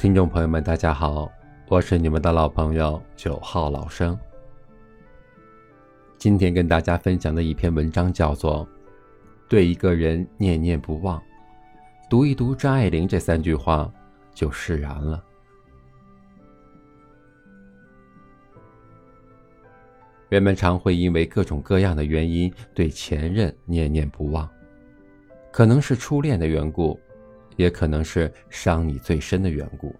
听众朋友们，大家好，我是你们的老朋友九号老生。今天跟大家分享的一篇文章叫做《对一个人念念不忘》，读一读张爱玲这三句话，就释然了。人们常会因为各种各样的原因对前任念念不忘，可能是初恋的缘故。也可能是伤你最深的缘故。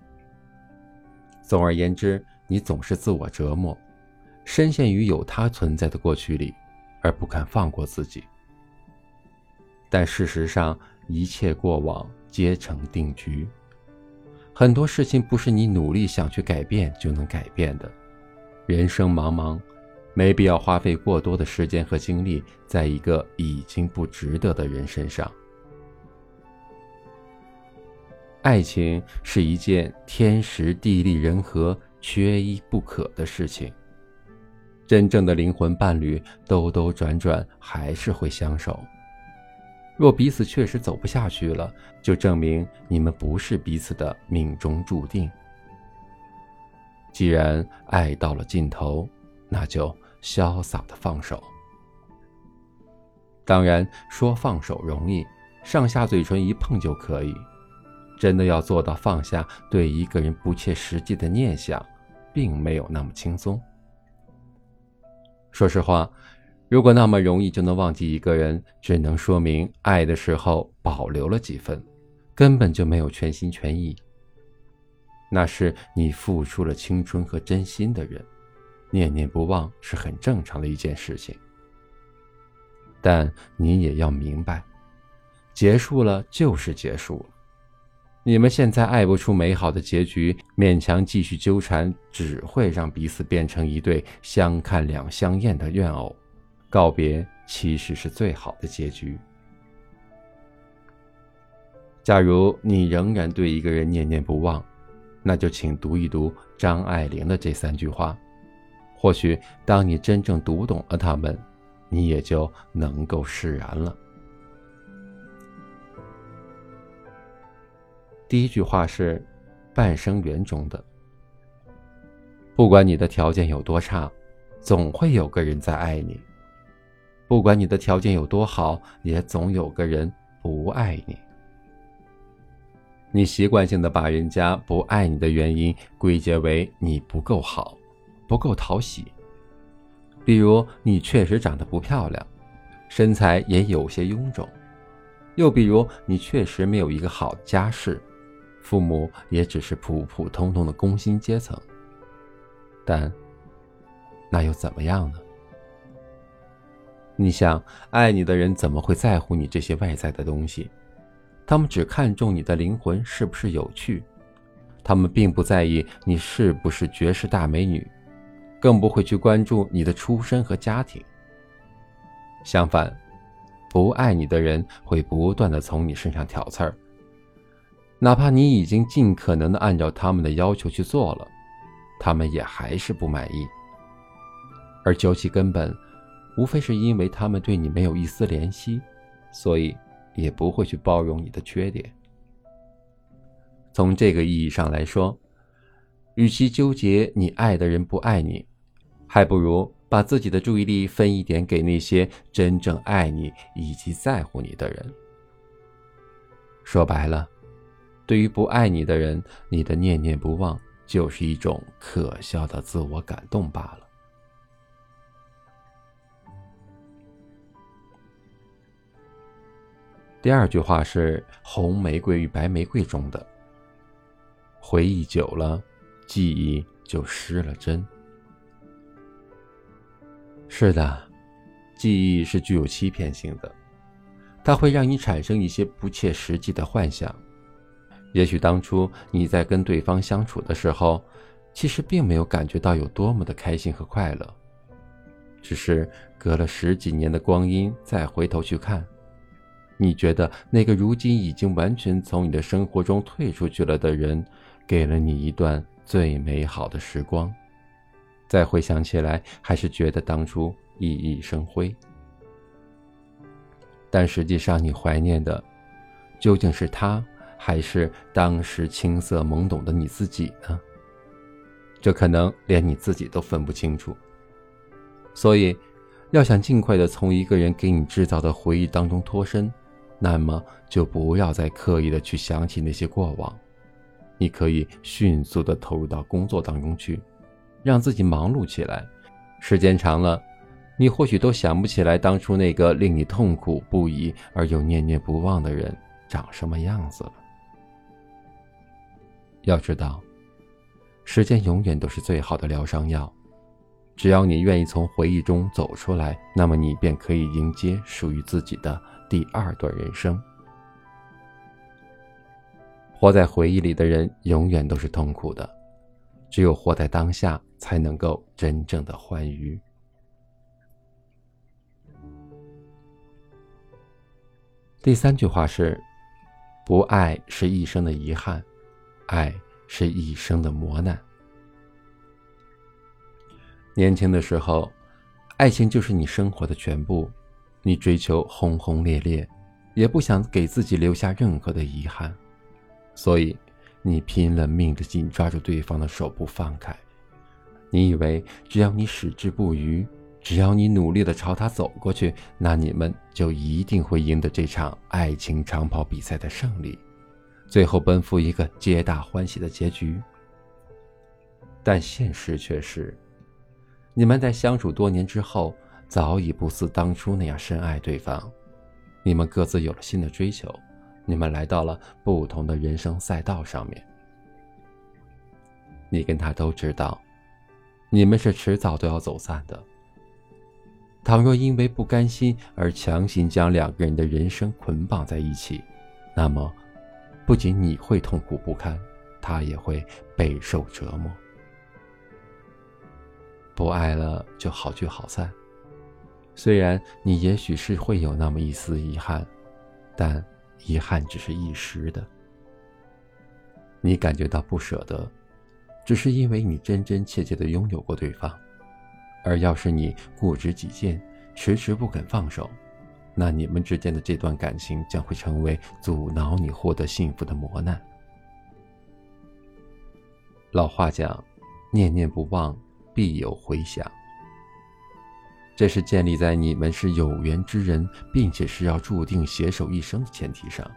总而言之，你总是自我折磨，深陷于有他存在的过去里，而不肯放过自己。但事实上，一切过往皆成定局。很多事情不是你努力想去改变就能改变的。人生茫茫，没必要花费过多的时间和精力在一个已经不值得的人身上。爱情是一件天时地利人和缺一不可的事情。真正的灵魂伴侣兜兜转转还是会相守。若彼此确实走不下去了，就证明你们不是彼此的命中注定。既然爱到了尽头，那就潇洒的放手。当然，说放手容易，上下嘴唇一碰就可以。真的要做到放下对一个人不切实际的念想，并没有那么轻松。说实话，如果那么容易就能忘记一个人，只能说明爱的时候保留了几分，根本就没有全心全意。那是你付出了青春和真心的人，念念不忘是很正常的一件事情。但你也要明白，结束了就是结束了。你们现在爱不出美好的结局，勉强继续纠缠，只会让彼此变成一对相看两相厌的怨偶。告别其实是最好的结局。假如你仍然对一个人念念不忘，那就请读一读张爱玲的这三句话。或许当你真正读懂了他们，你也就能够释然了。第一句话是《半生缘》中的：“不管你的条件有多差，总会有个人在爱你；不管你的条件有多好，也总有个人不爱你。你习惯性的把人家不爱你的原因归结为你不够好，不够讨喜。比如你确实长得不漂亮，身材也有些臃肿；又比如你确实没有一个好家世。”父母也只是普普通通的工薪阶层，但那又怎么样呢？你想，爱你的人怎么会在乎你这些外在的东西？他们只看重你的灵魂是不是有趣，他们并不在意你是不是绝世大美女，更不会去关注你的出身和家庭。相反，不爱你的人会不断的从你身上挑刺儿。哪怕你已经尽可能的按照他们的要求去做了，他们也还是不满意。而究其根本，无非是因为他们对你没有一丝怜惜，所以也不会去包容你的缺点。从这个意义上来说，与其纠结你爱的人不爱你，还不如把自己的注意力分一点给那些真正爱你以及在乎你的人。说白了。对于不爱你的人，你的念念不忘就是一种可笑的自我感动罢了。第二句话是《红玫瑰与白玫瑰》中的：“回忆久了，记忆就失了真。”是的，记忆是具有欺骗性的，它会让你产生一些不切实际的幻想。也许当初你在跟对方相处的时候，其实并没有感觉到有多么的开心和快乐，只是隔了十几年的光阴再回头去看，你觉得那个如今已经完全从你的生活中退出去了的人，给了你一段最美好的时光，再回想起来，还是觉得当初熠熠生辉。但实际上，你怀念的究竟是他？还是当时青涩懵懂的你自己呢？这可能连你自己都分不清楚。所以，要想尽快的从一个人给你制造的回忆当中脱身，那么就不要再刻意的去想起那些过往。你可以迅速的投入到工作当中去，让自己忙碌起来。时间长了，你或许都想不起来当初那个令你痛苦不已而又念念不忘的人长什么样子了。要知道，时间永远都是最好的疗伤药。只要你愿意从回忆中走出来，那么你便可以迎接属于自己的第二段人生。活在回忆里的人永远都是痛苦的，只有活在当下，才能够真正的欢愉。第三句话是：不爱是一生的遗憾，爱是一生的磨难。年轻的时候，爱情就是你生活的全部，你追求轰轰烈烈，也不想给自己留下任何的遗憾，所以你拼了命的紧抓住对方的手不放开。你以为只要你矢志不渝，只要你努力的朝他走过去，那你们就一定会赢得这场爱情长跑比赛的胜利，最后奔赴一个皆大欢喜的结局。但现实却是。你们在相处多年之后，早已不似当初那样深爱对方，你们各自有了新的追求，你们来到了不同的人生赛道上面。你跟他都知道，你们是迟早都要走散的。倘若因为不甘心而强行将两个人的人生捆绑在一起，那么，不仅你会痛苦不堪，他也会备受折磨。不爱了就好聚好散，虽然你也许是会有那么一丝遗憾，但遗憾只是一时的。你感觉到不舍得，只是因为你真真切切的拥有过对方，而要是你固执己见，迟迟不肯放手，那你们之间的这段感情将会成为阻挠你获得幸福的磨难。老话讲，念念不忘。必有回响。这是建立在你们是有缘之人，并且是要注定携手一生的前提上。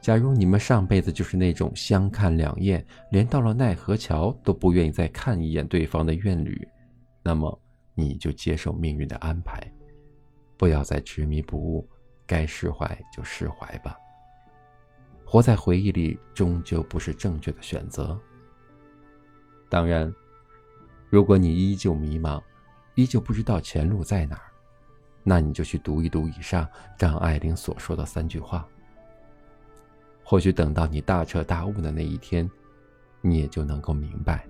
假如你们上辈子就是那种相看两厌，连到了奈何桥都不愿意再看一眼对方的怨侣，那么你就接受命运的安排，不要再执迷不悟，该释怀就释怀吧。活在回忆里，终究不是正确的选择。当然。如果你依旧迷茫，依旧不知道前路在哪儿，那你就去读一读以上张爱玲所说的三句话。或许等到你大彻大悟的那一天，你也就能够明白，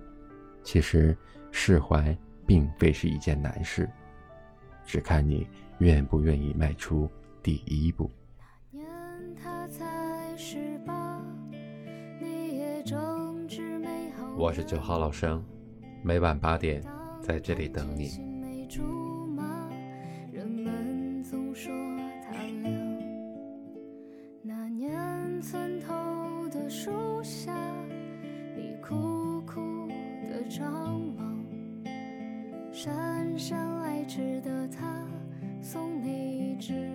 其实释怀并非是一件难事，只看你愿不愿意迈出第一步年他才十八你也正值美好。我是九号老生。每晚八点，在这里等你。人们总说他俩那年村头的树下，你苦苦的张望，姗姗来迟的他送你一支。